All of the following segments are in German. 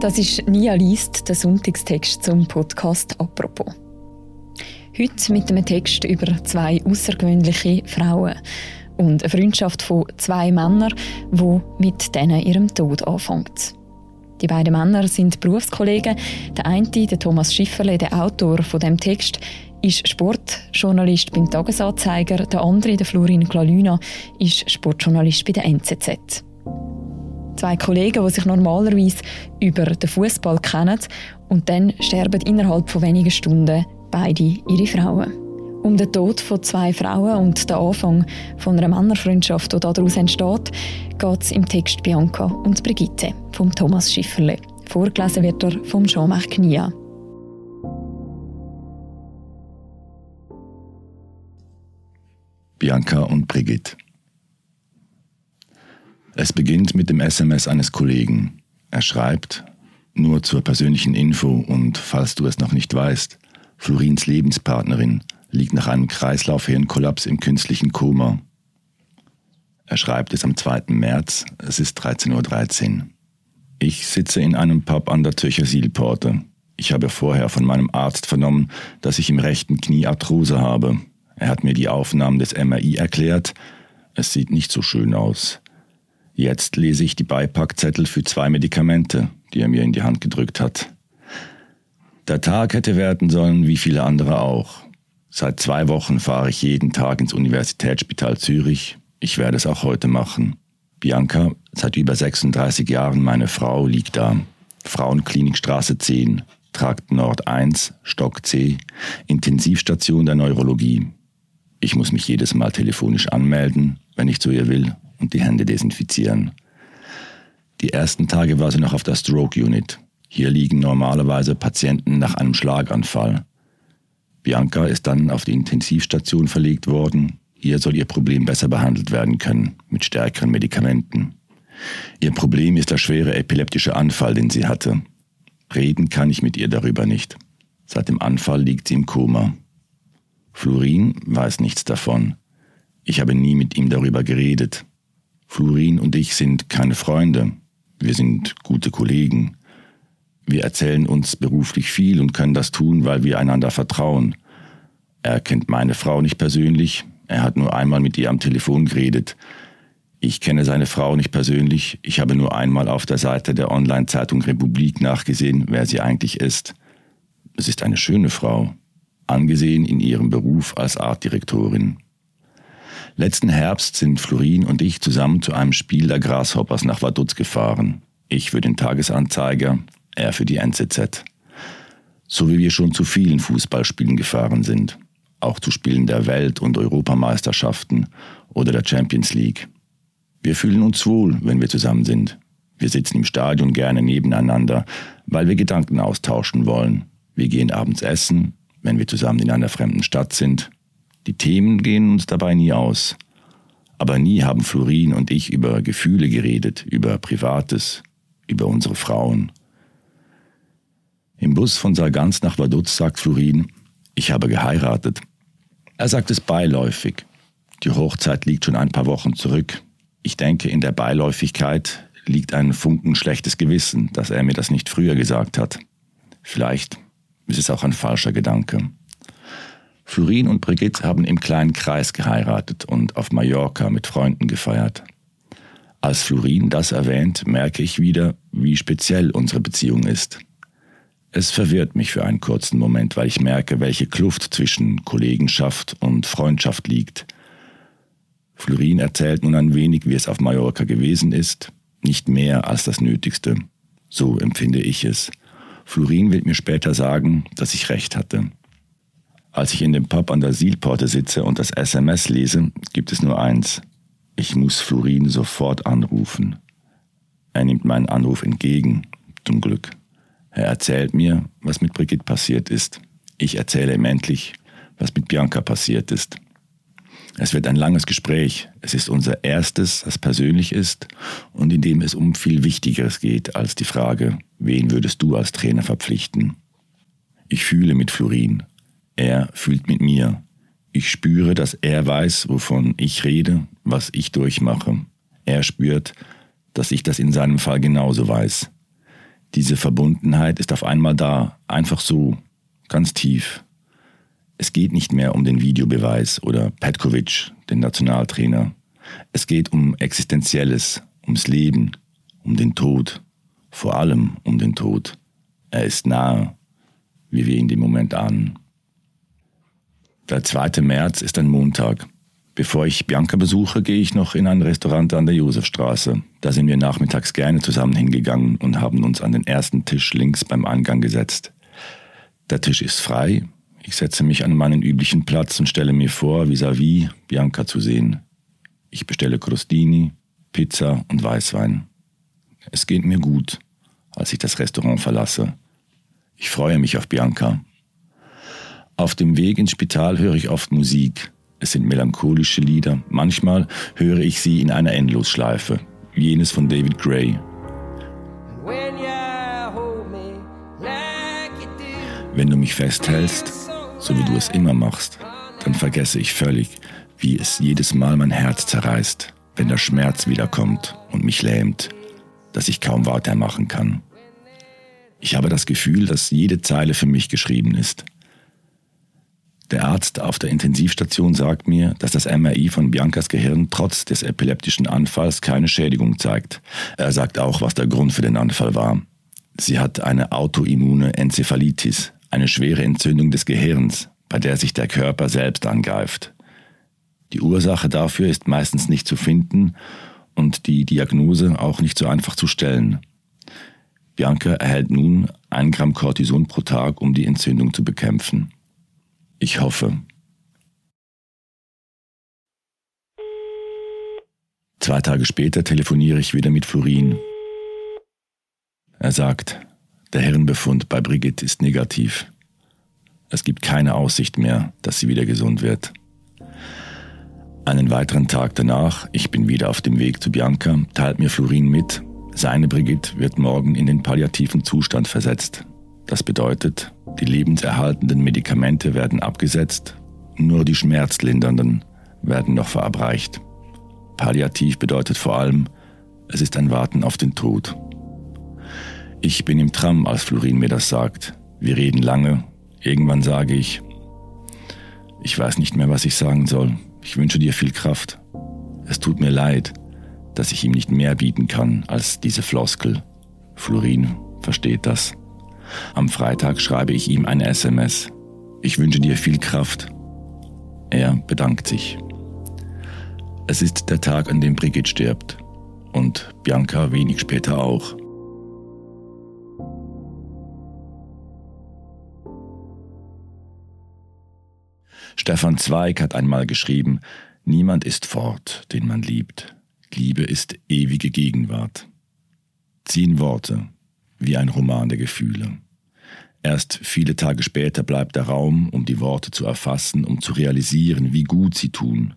Das ist Nia liest, der Sonntagstext zum Podcast «Apropos». Heute mit einem Text über zwei außergewöhnliche Frauen und eine Freundschaft von zwei Männern, wo mit denen ihrem Tod anfängt. Die beiden Männer sind Berufskollegen. Der eine, der Thomas Schifferle, der Autor von dem Text, ist Sportjournalist beim Tagesanzeiger. Der andere, der Florin Glalüna, ist Sportjournalist bei der NZZ. Zwei Kollegen, die sich normalerweise über den Fußball kennen und dann sterben innerhalb von wenigen Stunden beide ihre Frauen. Um den Tod von zwei Frauen und den Anfang von einer Männerfreundschaft, die daraus entsteht, geht es im Text Bianca und Brigitte von Thomas Schifferle. Vorgelesen wird er von Jean-Marc Knia. Bianca und Brigitte. Es beginnt mit dem SMS eines Kollegen. Er schreibt, nur zur persönlichen Info und falls du es noch nicht weißt, Florins Lebenspartnerin liegt nach einem Kreislaufhirnkollaps im künstlichen Koma. Er schreibt es am 2. März, es ist 13.13 Uhr. Ich sitze in einem Pub an der Zürcher Sielporte. Ich habe vorher von meinem Arzt vernommen, dass ich im rechten Knie Arthrose habe. Er hat mir die Aufnahmen des MRI erklärt. Es sieht nicht so schön aus. Jetzt lese ich die Beipackzettel für zwei Medikamente, die er mir in die Hand gedrückt hat. Der Tag hätte werden sollen, wie viele andere auch. Seit zwei Wochen fahre ich jeden Tag ins Universitätsspital Zürich. Ich werde es auch heute machen. Bianca, seit über 36 Jahren meine Frau, liegt da. Frauenklinikstraße 10, Trakt Nord 1, Stock C, Intensivstation der Neurologie. Ich muss mich jedes Mal telefonisch anmelden, wenn ich zu ihr will und die Hände desinfizieren. Die ersten Tage war sie noch auf der Stroke Unit. Hier liegen normalerweise Patienten nach einem Schlaganfall. Bianca ist dann auf die Intensivstation verlegt worden. Hier soll ihr Problem besser behandelt werden können, mit stärkeren Medikamenten. Ihr Problem ist der schwere epileptische Anfall, den sie hatte. Reden kann ich mit ihr darüber nicht. Seit dem Anfall liegt sie im Koma. Florin weiß nichts davon. Ich habe nie mit ihm darüber geredet. Florin und ich sind keine Freunde. Wir sind gute Kollegen. Wir erzählen uns beruflich viel und können das tun, weil wir einander vertrauen. Er kennt meine Frau nicht persönlich. Er hat nur einmal mit ihr am Telefon geredet. Ich kenne seine Frau nicht persönlich. Ich habe nur einmal auf der Seite der Online-Zeitung Republik nachgesehen, wer sie eigentlich ist. Es ist eine schöne Frau, angesehen in ihrem Beruf als Artdirektorin. Letzten Herbst sind Florin und ich zusammen zu einem Spiel der Grasshoppers nach Vaduz gefahren. Ich für den Tagesanzeiger, er für die NZZ. So wie wir schon zu vielen Fußballspielen gefahren sind. Auch zu Spielen der Welt- und Europameisterschaften oder der Champions League. Wir fühlen uns wohl, wenn wir zusammen sind. Wir sitzen im Stadion gerne nebeneinander, weil wir Gedanken austauschen wollen. Wir gehen abends essen, wenn wir zusammen in einer fremden Stadt sind die Themen gehen uns dabei nie aus. Aber nie haben Florin und ich über Gefühle geredet, über Privates, über unsere Frauen. Im Bus von Sargans nach Vaduz sagt Florin, ich habe geheiratet. Er sagt es beiläufig. Die Hochzeit liegt schon ein paar Wochen zurück. Ich denke, in der Beiläufigkeit liegt ein Funken schlechtes Gewissen, dass er mir das nicht früher gesagt hat. Vielleicht ist es auch ein falscher Gedanke. Florin und Brigitte haben im kleinen Kreis geheiratet und auf Mallorca mit Freunden gefeiert. Als Florin das erwähnt, merke ich wieder, wie speziell unsere Beziehung ist. Es verwirrt mich für einen kurzen Moment, weil ich merke, welche Kluft zwischen Kollegenschaft und Freundschaft liegt. Florin erzählt nun ein wenig, wie es auf Mallorca gewesen ist, nicht mehr als das Nötigste. So empfinde ich es. Florin wird mir später sagen, dass ich recht hatte. Als ich in dem Pub an der Sielporte sitze und das SMS lese, gibt es nur eins. Ich muss Florin sofort anrufen. Er nimmt meinen Anruf entgegen, zum Glück. Er erzählt mir, was mit Brigitte passiert ist. Ich erzähle ihm endlich, was mit Bianca passiert ist. Es wird ein langes Gespräch. Es ist unser erstes, das persönlich ist und in dem es um viel Wichtigeres geht als die Frage, wen würdest du als Trainer verpflichten? Ich fühle mit Florin, er fühlt mit mir. Ich spüre, dass er weiß, wovon ich rede, was ich durchmache. Er spürt, dass ich das in seinem Fall genauso weiß. Diese Verbundenheit ist auf einmal da, einfach so, ganz tief. Es geht nicht mehr um den Videobeweis oder Petkovic, den Nationaltrainer. Es geht um Existenzielles, ums Leben, um den Tod, vor allem um den Tod. Er ist nahe, wie wir ihn dem Moment ahnen. Der 2. März ist ein Montag. Bevor ich Bianca besuche, gehe ich noch in ein Restaurant an der Josefstraße. Da sind wir nachmittags gerne zusammen hingegangen und haben uns an den ersten Tisch links beim Eingang gesetzt. Der Tisch ist frei. Ich setze mich an meinen üblichen Platz und stelle mir vor, vis-à-vis -vis Bianca zu sehen. Ich bestelle Crostini, Pizza und Weißwein. Es geht mir gut, als ich das Restaurant verlasse. Ich freue mich auf Bianca. Auf dem Weg ins Spital höre ich oft Musik. Es sind melancholische Lieder. Manchmal höre ich sie in einer Endlosschleife, jenes von David Gray. Wenn du mich festhältst, so wie du es immer machst, dann vergesse ich völlig, wie es jedes Mal mein Herz zerreißt, wenn der Schmerz wiederkommt und mich lähmt, dass ich kaum weitermachen kann. Ich habe das Gefühl, dass jede Zeile für mich geschrieben ist. Der Arzt auf der Intensivstation sagt mir, dass das MRI von Biancas Gehirn trotz des epileptischen Anfalls keine Schädigung zeigt. Er sagt auch, was der Grund für den Anfall war. Sie hat eine autoimmune Enzephalitis, eine schwere Entzündung des Gehirns, bei der sich der Körper selbst angreift. Die Ursache dafür ist meistens nicht zu finden und die Diagnose auch nicht so einfach zu stellen. Bianca erhält nun ein Gramm Cortison pro Tag, um die Entzündung zu bekämpfen. Ich hoffe. Zwei Tage später telefoniere ich wieder mit Florin. Er sagt, der Herrenbefund bei Brigitte ist negativ. Es gibt keine Aussicht mehr, dass sie wieder gesund wird. Einen weiteren Tag danach, ich bin wieder auf dem Weg zu Bianca, teilt mir Florin mit, seine Brigitte wird morgen in den palliativen Zustand versetzt. Das bedeutet, die lebenserhaltenden Medikamente werden abgesetzt, nur die schmerzlindernden werden noch verabreicht. Palliativ bedeutet vor allem, es ist ein Warten auf den Tod. Ich bin im Tram, als Florin mir das sagt. Wir reden lange. Irgendwann sage ich, ich weiß nicht mehr, was ich sagen soll. Ich wünsche dir viel Kraft. Es tut mir leid, dass ich ihm nicht mehr bieten kann als diese Floskel. Florin versteht das. Am Freitag schreibe ich ihm eine SMS. Ich wünsche dir viel Kraft. Er bedankt sich. Es ist der Tag, an dem Brigitte stirbt. Und Bianca wenig später auch. Stefan Zweig hat einmal geschrieben, Niemand ist fort, den man liebt. Liebe ist ewige Gegenwart. Zehn Worte, wie ein Roman der Gefühle. Erst viele Tage später bleibt der Raum, um die Worte zu erfassen, um zu realisieren, wie gut sie tun.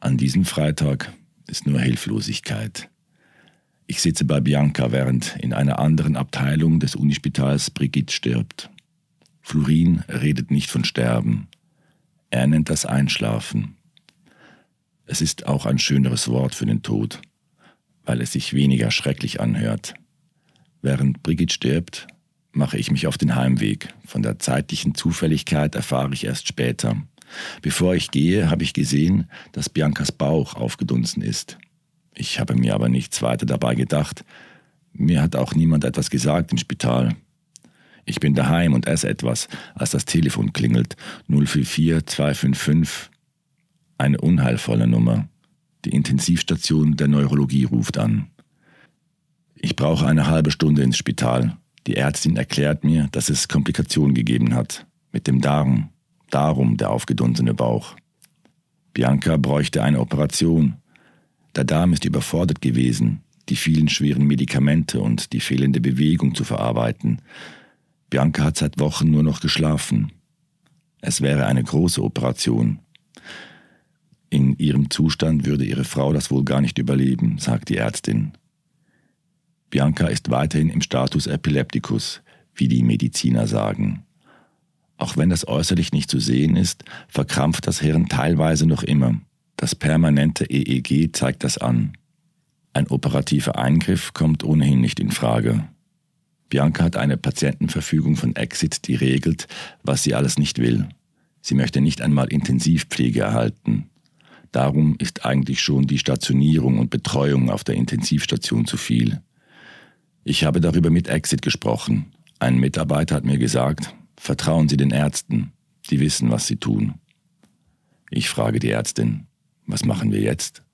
An diesem Freitag ist nur Hilflosigkeit. Ich sitze bei Bianca, während in einer anderen Abteilung des Unispitals Brigitte stirbt. Florin redet nicht von Sterben. Er nennt das Einschlafen. Es ist auch ein schöneres Wort für den Tod, weil es sich weniger schrecklich anhört. Während Brigitte stirbt, mache ich mich auf den Heimweg. Von der zeitlichen Zufälligkeit erfahre ich erst später. Bevor ich gehe, habe ich gesehen, dass Biancas Bauch aufgedunsen ist. Ich habe mir aber nichts weiter dabei gedacht. Mir hat auch niemand etwas gesagt im Spital. Ich bin daheim und esse etwas, als das Telefon klingelt. 044 255. Eine unheilvolle Nummer. Die Intensivstation der Neurologie ruft an. Ich brauche eine halbe Stunde ins Spital. Die Ärztin erklärt mir, dass es Komplikationen gegeben hat. Mit dem Darm. Darum der aufgedunsene Bauch. Bianca bräuchte eine Operation. Der Darm ist überfordert gewesen, die vielen schweren Medikamente und die fehlende Bewegung zu verarbeiten. Bianca hat seit Wochen nur noch geschlafen. Es wäre eine große Operation. In ihrem Zustand würde ihre Frau das wohl gar nicht überleben, sagt die Ärztin. Bianca ist weiterhin im Status Epilepticus, wie die Mediziner sagen. Auch wenn das äußerlich nicht zu sehen ist, verkrampft das Hirn teilweise noch immer. Das permanente EEG zeigt das an. Ein operativer Eingriff kommt ohnehin nicht in Frage. Bianca hat eine Patientenverfügung von Exit, die regelt, was sie alles nicht will. Sie möchte nicht einmal Intensivpflege erhalten. Darum ist eigentlich schon die Stationierung und Betreuung auf der Intensivstation zu viel. Ich habe darüber mit Exit gesprochen. Ein Mitarbeiter hat mir gesagt, vertrauen Sie den Ärzten, die wissen, was sie tun. Ich frage die Ärztin, was machen wir jetzt?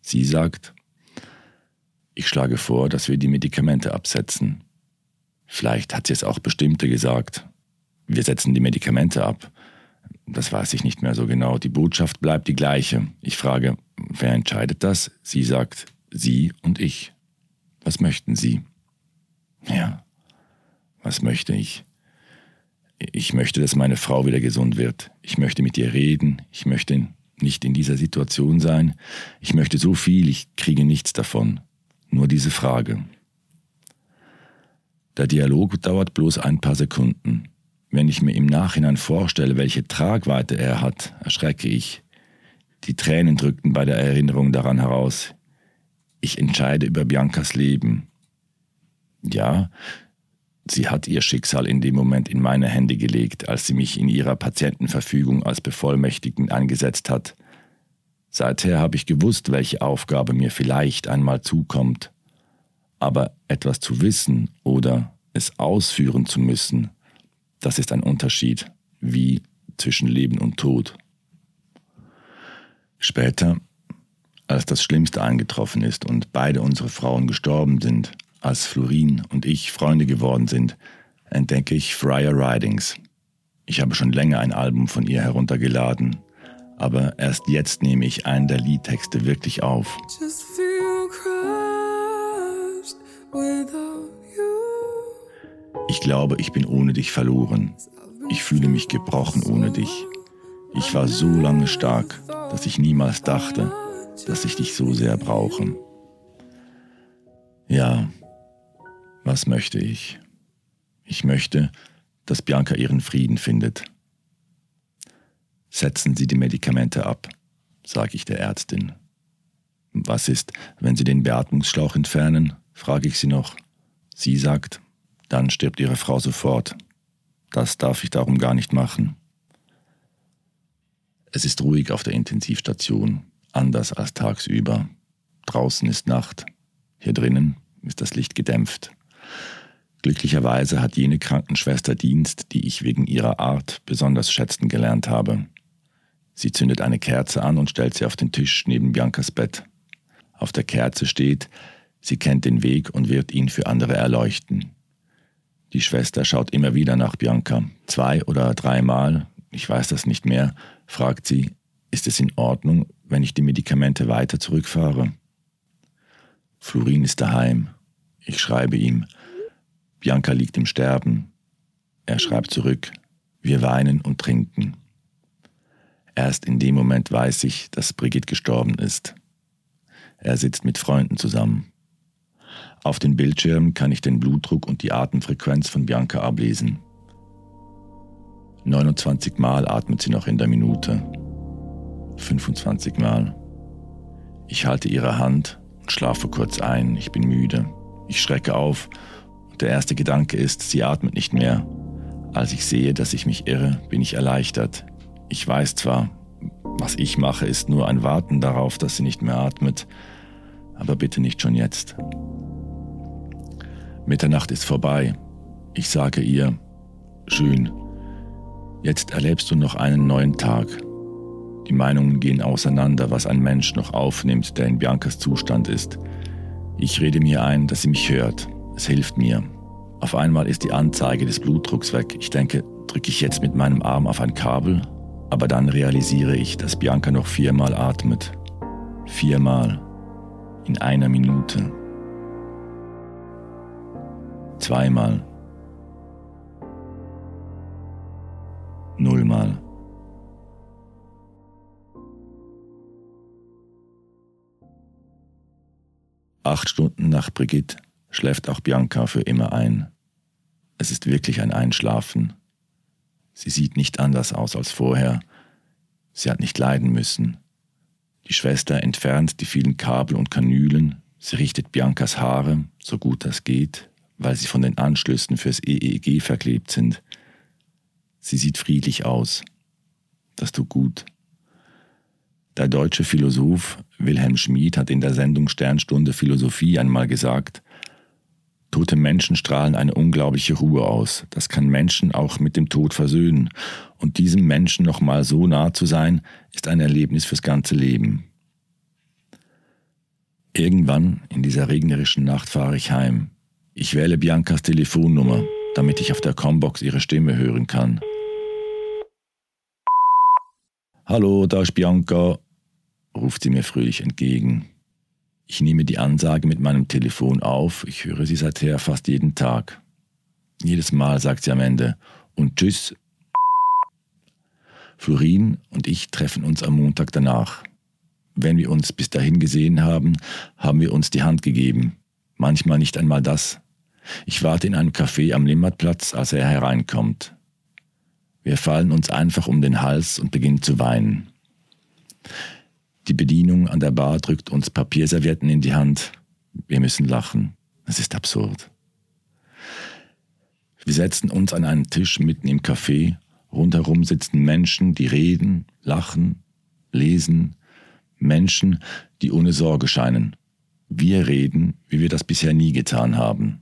Sie sagt, ich schlage vor, dass wir die Medikamente absetzen. Vielleicht hat sie es auch bestimmte gesagt. Wir setzen die Medikamente ab. Das weiß ich nicht mehr so genau. Die Botschaft bleibt die gleiche. Ich frage, wer entscheidet das? Sie sagt, Sie und ich. Was möchten Sie? Ja, was möchte ich? Ich möchte, dass meine Frau wieder gesund wird. Ich möchte mit ihr reden. Ich möchte nicht in dieser Situation sein. Ich möchte so viel, ich kriege nichts davon. Nur diese Frage. Der Dialog dauert bloß ein paar Sekunden. Wenn ich mir im Nachhinein vorstelle, welche Tragweite er hat, erschrecke ich. Die Tränen drückten bei der Erinnerung daran heraus. Ich entscheide über Biancas Leben. Ja, sie hat ihr Schicksal in dem Moment in meine Hände gelegt, als sie mich in ihrer Patientenverfügung als Bevollmächtigten eingesetzt hat. Seither habe ich gewusst, welche Aufgabe mir vielleicht einmal zukommt. Aber etwas zu wissen oder es ausführen zu müssen, das ist ein Unterschied, wie zwischen Leben und Tod. Später, als das Schlimmste eingetroffen ist und beide unsere Frauen gestorben sind, als Florin und ich Freunde geworden sind, entdecke ich Friar Ridings. Ich habe schon länger ein Album von ihr heruntergeladen, aber erst jetzt nehme ich einen der Liedtexte wirklich auf. Ich glaube, ich bin ohne dich verloren. Ich fühle mich gebrochen ohne dich. Ich war so lange stark, dass ich niemals dachte, dass ich dich so sehr brauche. Ja, was möchte ich? Ich möchte, dass Bianca ihren Frieden findet. Setzen Sie die Medikamente ab, sage ich der Ärztin. Was ist, wenn Sie den Beatmungsschlauch entfernen? frage ich sie noch. Sie sagt, dann stirbt ihre Frau sofort. Das darf ich darum gar nicht machen. Es ist ruhig auf der Intensivstation, anders als tagsüber. Draußen ist Nacht. Hier drinnen ist das Licht gedämpft. Glücklicherweise hat jene Krankenschwester Dienst, die ich wegen ihrer Art besonders schätzen gelernt habe. Sie zündet eine Kerze an und stellt sie auf den Tisch neben Biancas Bett. Auf der Kerze steht, sie kennt den Weg und wird ihn für andere erleuchten. Die Schwester schaut immer wieder nach Bianca. Zwei oder dreimal, ich weiß das nicht mehr, fragt sie, ist es in Ordnung, wenn ich die Medikamente weiter zurückfahre? Florin ist daheim. Ich schreibe ihm. Bianca liegt im Sterben. Er schreibt zurück. Wir weinen und trinken. Erst in dem Moment weiß ich, dass Brigitte gestorben ist. Er sitzt mit Freunden zusammen. Auf den Bildschirmen kann ich den Blutdruck und die Atemfrequenz von Bianca ablesen. 29 Mal atmet sie noch in der Minute. 25 Mal. Ich halte ihre Hand und schlafe kurz ein. Ich bin müde. Ich schrecke auf und der erste Gedanke ist, sie atmet nicht mehr. Als ich sehe, dass ich mich irre, bin ich erleichtert. Ich weiß zwar, was ich mache, ist nur ein Warten darauf, dass sie nicht mehr atmet, aber bitte nicht schon jetzt. Mitternacht ist vorbei. Ich sage ihr, schön, jetzt erlebst du noch einen neuen Tag. Die Meinungen gehen auseinander, was ein Mensch noch aufnimmt, der in Biancas Zustand ist. Ich rede mir ein, dass sie mich hört. Es hilft mir. Auf einmal ist die Anzeige des Blutdrucks weg. Ich denke, drücke ich jetzt mit meinem Arm auf ein Kabel, aber dann realisiere ich, dass Bianca noch viermal atmet. Viermal. In einer Minute zweimal, nullmal. Acht Stunden nach Brigitte schläft auch Bianca für immer ein. Es ist wirklich ein Einschlafen. Sie sieht nicht anders aus als vorher. Sie hat nicht leiden müssen. Die Schwester entfernt die vielen Kabel und Kanülen, sie richtet Biancas Haare, so gut das geht, weil sie von den Anschlüssen fürs EEG verklebt sind. Sie sieht friedlich aus. Das tut gut. Der deutsche Philosoph Wilhelm Schmid hat in der Sendung Sternstunde Philosophie einmal gesagt, Tote Menschen strahlen eine unglaubliche Ruhe aus. Das kann Menschen auch mit dem Tod versöhnen. Und diesem Menschen nochmal so nah zu sein, ist ein Erlebnis fürs ganze Leben. Irgendwann in dieser regnerischen Nacht fahre ich heim. Ich wähle Biancas Telefonnummer, damit ich auf der Combox ihre Stimme hören kann. Hallo, da ist Bianca, ruft sie mir fröhlich entgegen. Ich nehme die Ansage mit meinem Telefon auf, ich höre sie seither fast jeden Tag. Jedes Mal sagt sie am Ende und tschüss. Florin und ich treffen uns am Montag danach. Wenn wir uns bis dahin gesehen haben, haben wir uns die Hand gegeben. Manchmal nicht einmal das. Ich warte in einem Café am Limmatplatz, als er hereinkommt. Wir fallen uns einfach um den Hals und beginnen zu weinen. Die Bedienung an der Bar drückt uns Papierservietten in die Hand. Wir müssen lachen. Es ist absurd. Wir setzen uns an einen Tisch mitten im Café. Rundherum sitzen Menschen, die reden, lachen, lesen. Menschen, die ohne Sorge scheinen. Wir reden, wie wir das bisher nie getan haben.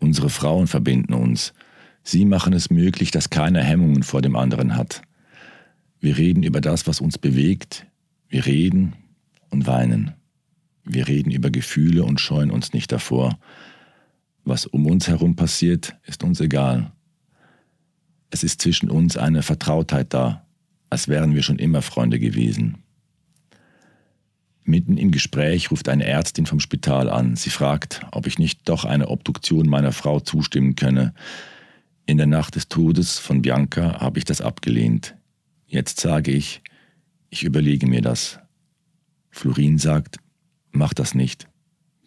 Unsere Frauen verbinden uns. Sie machen es möglich, dass keiner Hemmungen vor dem anderen hat. Wir reden über das, was uns bewegt, wir reden und weinen. Wir reden über Gefühle und scheuen uns nicht davor. Was um uns herum passiert, ist uns egal. Es ist zwischen uns eine Vertrautheit da, als wären wir schon immer Freunde gewesen. Mitten im Gespräch ruft eine Ärztin vom Spital an. Sie fragt, ob ich nicht doch eine Obduktion meiner Frau zustimmen könne. In der Nacht des Todes von Bianca habe ich das abgelehnt. Jetzt sage ich, ich überlege mir das. Florin sagt, mach das nicht.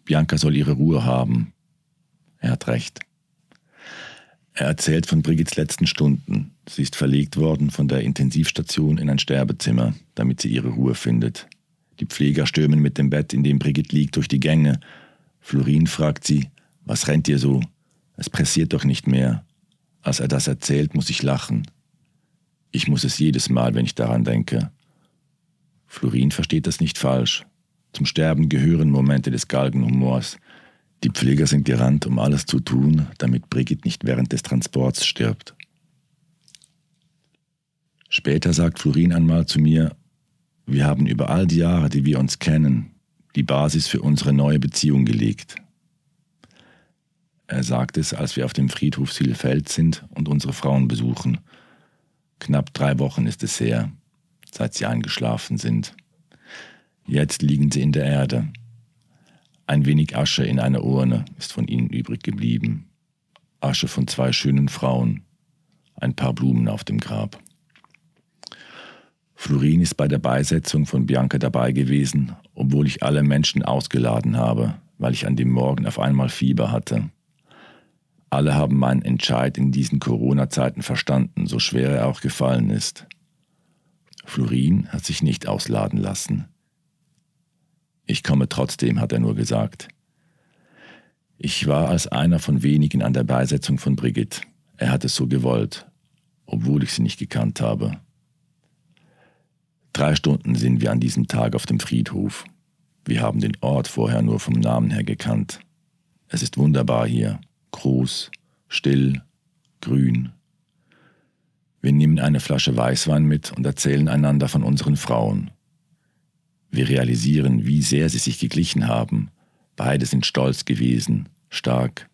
Bianca soll ihre Ruhe haben. Er hat recht. Er erzählt von Brigittes letzten Stunden. Sie ist verlegt worden von der Intensivstation in ein Sterbezimmer, damit sie ihre Ruhe findet. Die Pfleger stürmen mit dem Bett, in dem Brigitte liegt, durch die Gänge. Florin fragt sie, was rennt ihr so? Es pressiert doch nicht mehr. Als er das erzählt, muss ich lachen. Ich muss es jedes Mal, wenn ich daran denke. Florin versteht das nicht falsch. Zum Sterben gehören Momente des Galgenhumors. Die Pfleger sind gerannt, um alles zu tun, damit Brigitte nicht während des Transports stirbt. Später sagt Florin einmal zu mir, wir haben über all die Jahre, die wir uns kennen, die Basis für unsere neue Beziehung gelegt. Er sagt es, als wir auf dem Friedhof Silfeld sind und unsere Frauen besuchen. Knapp drei Wochen ist es her seit sie eingeschlafen sind. Jetzt liegen sie in der Erde. Ein wenig Asche in einer Urne ist von ihnen übrig geblieben. Asche von zwei schönen Frauen, ein paar Blumen auf dem Grab. Florin ist bei der Beisetzung von Bianca dabei gewesen, obwohl ich alle Menschen ausgeladen habe, weil ich an dem Morgen auf einmal Fieber hatte. Alle haben meinen Entscheid in diesen Corona-Zeiten verstanden, so schwer er auch gefallen ist. Florin hat sich nicht ausladen lassen. Ich komme trotzdem, hat er nur gesagt. Ich war als einer von wenigen an der Beisetzung von Brigitte. Er hat es so gewollt, obwohl ich sie nicht gekannt habe. Drei Stunden sind wir an diesem Tag auf dem Friedhof. Wir haben den Ort vorher nur vom Namen her gekannt. Es ist wunderbar hier, groß, still, grün, wir nehmen eine Flasche Weißwein mit und erzählen einander von unseren Frauen. Wir realisieren, wie sehr sie sich geglichen haben. Beide sind stolz gewesen, stark.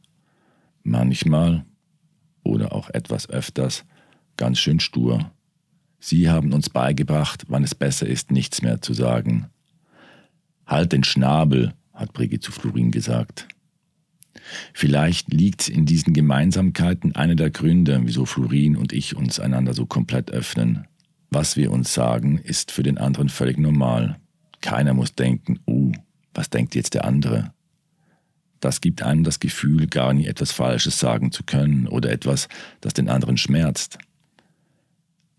Manchmal, oder auch etwas öfters, ganz schön stur. Sie haben uns beigebracht, wann es besser ist, nichts mehr zu sagen. Halt den Schnabel, hat Brigitte zu Florin gesagt. Vielleicht liegt in diesen Gemeinsamkeiten einer der Gründe, wieso Florin und ich uns einander so komplett öffnen. Was wir uns sagen, ist für den anderen völlig normal. Keiner muss denken, oh, was denkt jetzt der andere? Das gibt einem das Gefühl, gar nie etwas Falsches sagen zu können oder etwas, das den anderen schmerzt.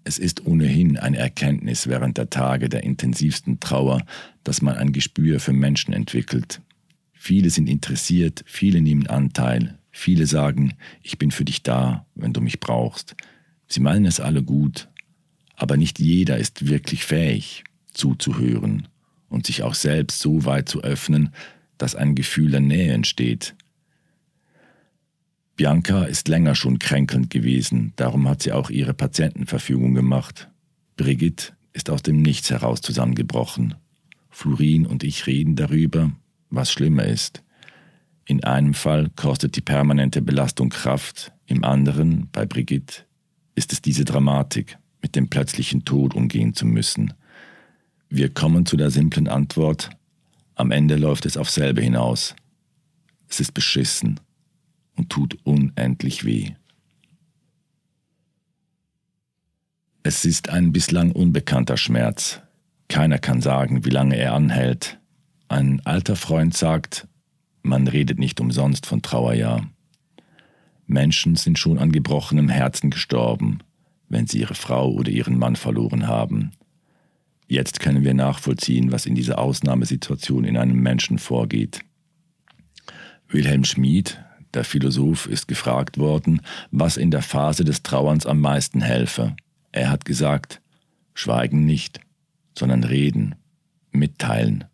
Es ist ohnehin eine Erkenntnis während der Tage der intensivsten Trauer, dass man ein Gespür für Menschen entwickelt, Viele sind interessiert, viele nehmen Anteil, Viele sagen, ich bin für dich da, wenn du mich brauchst. Sie meinen es alle gut, aber nicht jeder ist wirklich fähig, zuzuhören und sich auch selbst so weit zu öffnen, dass ein Gefühl der Nähe entsteht. Bianca ist länger schon kränkelnd gewesen, darum hat sie auch ihre Patientenverfügung gemacht. Brigitte ist aus dem Nichts heraus zusammengebrochen. Florin und ich reden darüber, was schlimmer ist. In einem Fall kostet die permanente Belastung Kraft, im anderen, bei Brigitte, ist es diese Dramatik, mit dem plötzlichen Tod umgehen zu müssen. Wir kommen zu der simplen Antwort, am Ende läuft es auf selbe hinaus. Es ist beschissen und tut unendlich weh. Es ist ein bislang unbekannter Schmerz. Keiner kann sagen, wie lange er anhält. Ein alter Freund sagt, man redet nicht umsonst von Trauerjahr. Menschen sind schon an gebrochenem Herzen gestorben, wenn sie ihre Frau oder ihren Mann verloren haben. Jetzt können wir nachvollziehen, was in dieser Ausnahmesituation in einem Menschen vorgeht. Wilhelm Schmid, der Philosoph, ist gefragt worden, was in der Phase des Trauerns am meisten helfe. Er hat gesagt, schweigen nicht, sondern reden, mitteilen.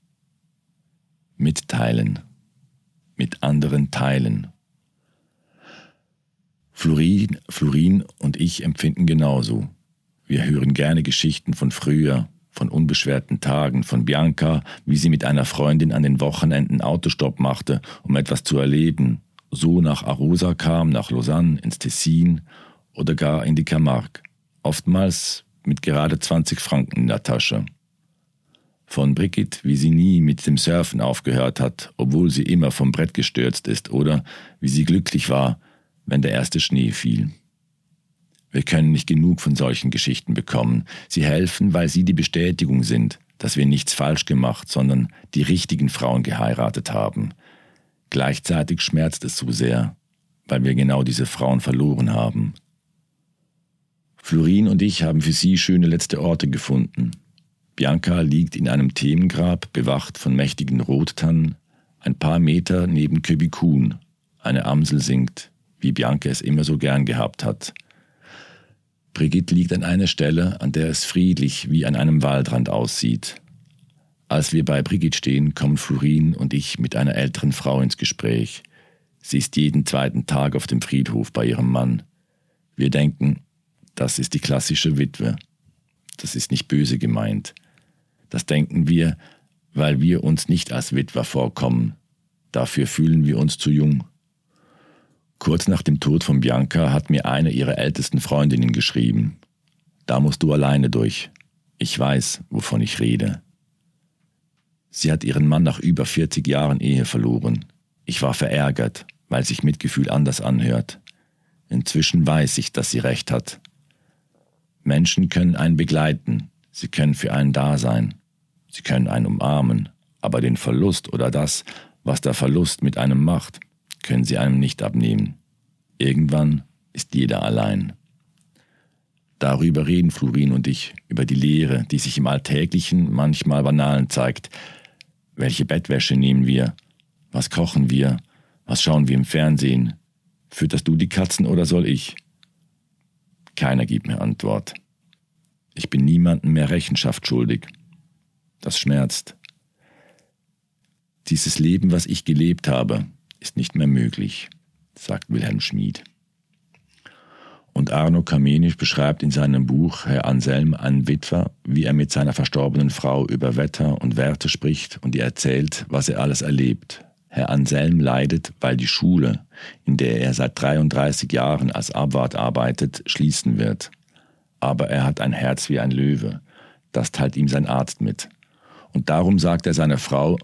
Mitteilen mit anderen teilen. Florin, Florin und ich empfinden genauso. Wir hören gerne Geschichten von früher, von unbeschwerten Tagen, von Bianca, wie sie mit einer Freundin an den Wochenenden Autostopp machte, um etwas zu erleben, so nach Arosa kam, nach Lausanne, ins Tessin oder gar in die Camargue, oftmals mit gerade 20 Franken in der Tasche von Brigitte, wie sie nie mit dem Surfen aufgehört hat, obwohl sie immer vom Brett gestürzt ist, oder wie sie glücklich war, wenn der erste Schnee fiel. Wir können nicht genug von solchen Geschichten bekommen. Sie helfen, weil sie die Bestätigung sind, dass wir nichts falsch gemacht, sondern die richtigen Frauen geheiratet haben. Gleichzeitig schmerzt es so sehr, weil wir genau diese Frauen verloren haben. Florin und ich haben für sie schöne letzte Orte gefunden, Bianca liegt in einem Themengrab, bewacht von mächtigen Rottannen, ein paar Meter neben Köbikun. Eine Amsel singt, wie Bianca es immer so gern gehabt hat. Brigitte liegt an einer Stelle, an der es friedlich wie an einem Waldrand aussieht. Als wir bei Brigitte stehen, kommen Florin und ich mit einer älteren Frau ins Gespräch. Sie ist jeden zweiten Tag auf dem Friedhof bei ihrem Mann. Wir denken, das ist die klassische Witwe. Das ist nicht böse gemeint. Das denken wir, weil wir uns nicht als Witwer vorkommen. Dafür fühlen wir uns zu jung. Kurz nach dem Tod von Bianca hat mir eine ihrer ältesten Freundinnen geschrieben. Da musst du alleine durch. Ich weiß, wovon ich rede. Sie hat ihren Mann nach über 40 Jahren Ehe verloren. Ich war verärgert, weil sich Mitgefühl anders anhört. Inzwischen weiß ich, dass sie recht hat. Menschen können einen begleiten, sie können für einen da sein. Sie können einen umarmen, aber den Verlust oder das, was der Verlust mit einem macht, können Sie einem nicht abnehmen. Irgendwann ist jeder allein. Darüber reden Florin und ich, über die Lehre, die sich im Alltäglichen, manchmal Banalen zeigt. Welche Bettwäsche nehmen wir? Was kochen wir? Was schauen wir im Fernsehen? Fütterst du die Katzen oder soll ich? Keiner gibt mir Antwort. Ich bin niemandem mehr Rechenschaft schuldig. Das schmerzt. Dieses Leben, was ich gelebt habe, ist nicht mehr möglich, sagt Wilhelm Schmid. Und Arno Kamenisch beschreibt in seinem Buch Herr Anselm einen Witwer, wie er mit seiner verstorbenen Frau über Wetter und Werte spricht und ihr erzählt, was er alles erlebt. Herr Anselm leidet, weil die Schule, in der er seit 33 Jahren als Abwart arbeitet, schließen wird. Aber er hat ein Herz wie ein Löwe. Das teilt ihm sein Arzt mit. Und darum sagt er seiner Frau,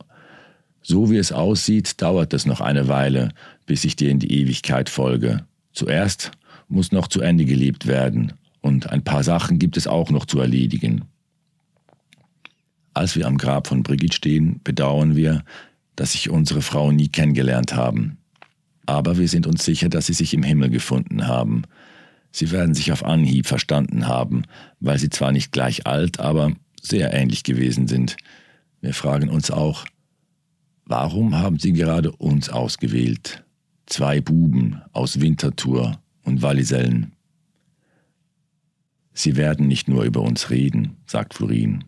so wie es aussieht, dauert es noch eine Weile, bis ich dir in die Ewigkeit folge. Zuerst muss noch zu Ende gelebt werden, und ein paar Sachen gibt es auch noch zu erledigen. Als wir am Grab von Brigitte stehen, bedauern wir, dass sich unsere Frau nie kennengelernt haben. Aber wir sind uns sicher, dass sie sich im Himmel gefunden haben. Sie werden sich auf Anhieb verstanden haben, weil sie zwar nicht gleich alt, aber sehr ähnlich gewesen sind. Wir fragen uns auch, warum haben Sie gerade uns ausgewählt? Zwei Buben aus Winterthur und Wallisellen. Sie werden nicht nur über uns reden, sagt Florin.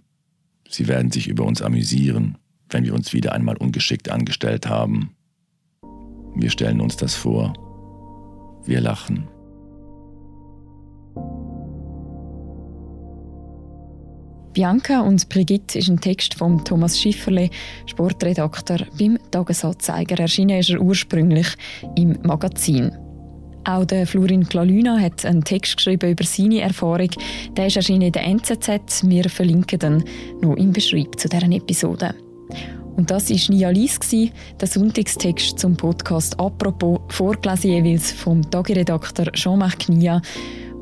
Sie werden sich über uns amüsieren, wenn wir uns wieder einmal ungeschickt angestellt haben. Wir stellen uns das vor. Wir lachen. Bianca und Brigitte ist ein Text von Thomas Schifferle, Sportredakteur beim Tagesanzeiger. Erschienen ist er ursprünglich im Magazin. Auch der Florin Klalüna hat einen Text geschrieben über seine Erfahrung. Der ist erschienen in der NZZ. Wir verlinken den noch im Beschreib zu deren Episode. Und das war Nia Lies, der Sonntagstext zum Podcast «Apropos», vorgelesen jeweils vom Tagiredakteur Jean-Marc Knia.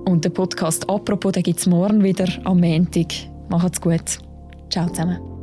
Und der Podcast «Apropos» gibt es morgen wieder am Montag. Macht's gut. Ciao zusammen.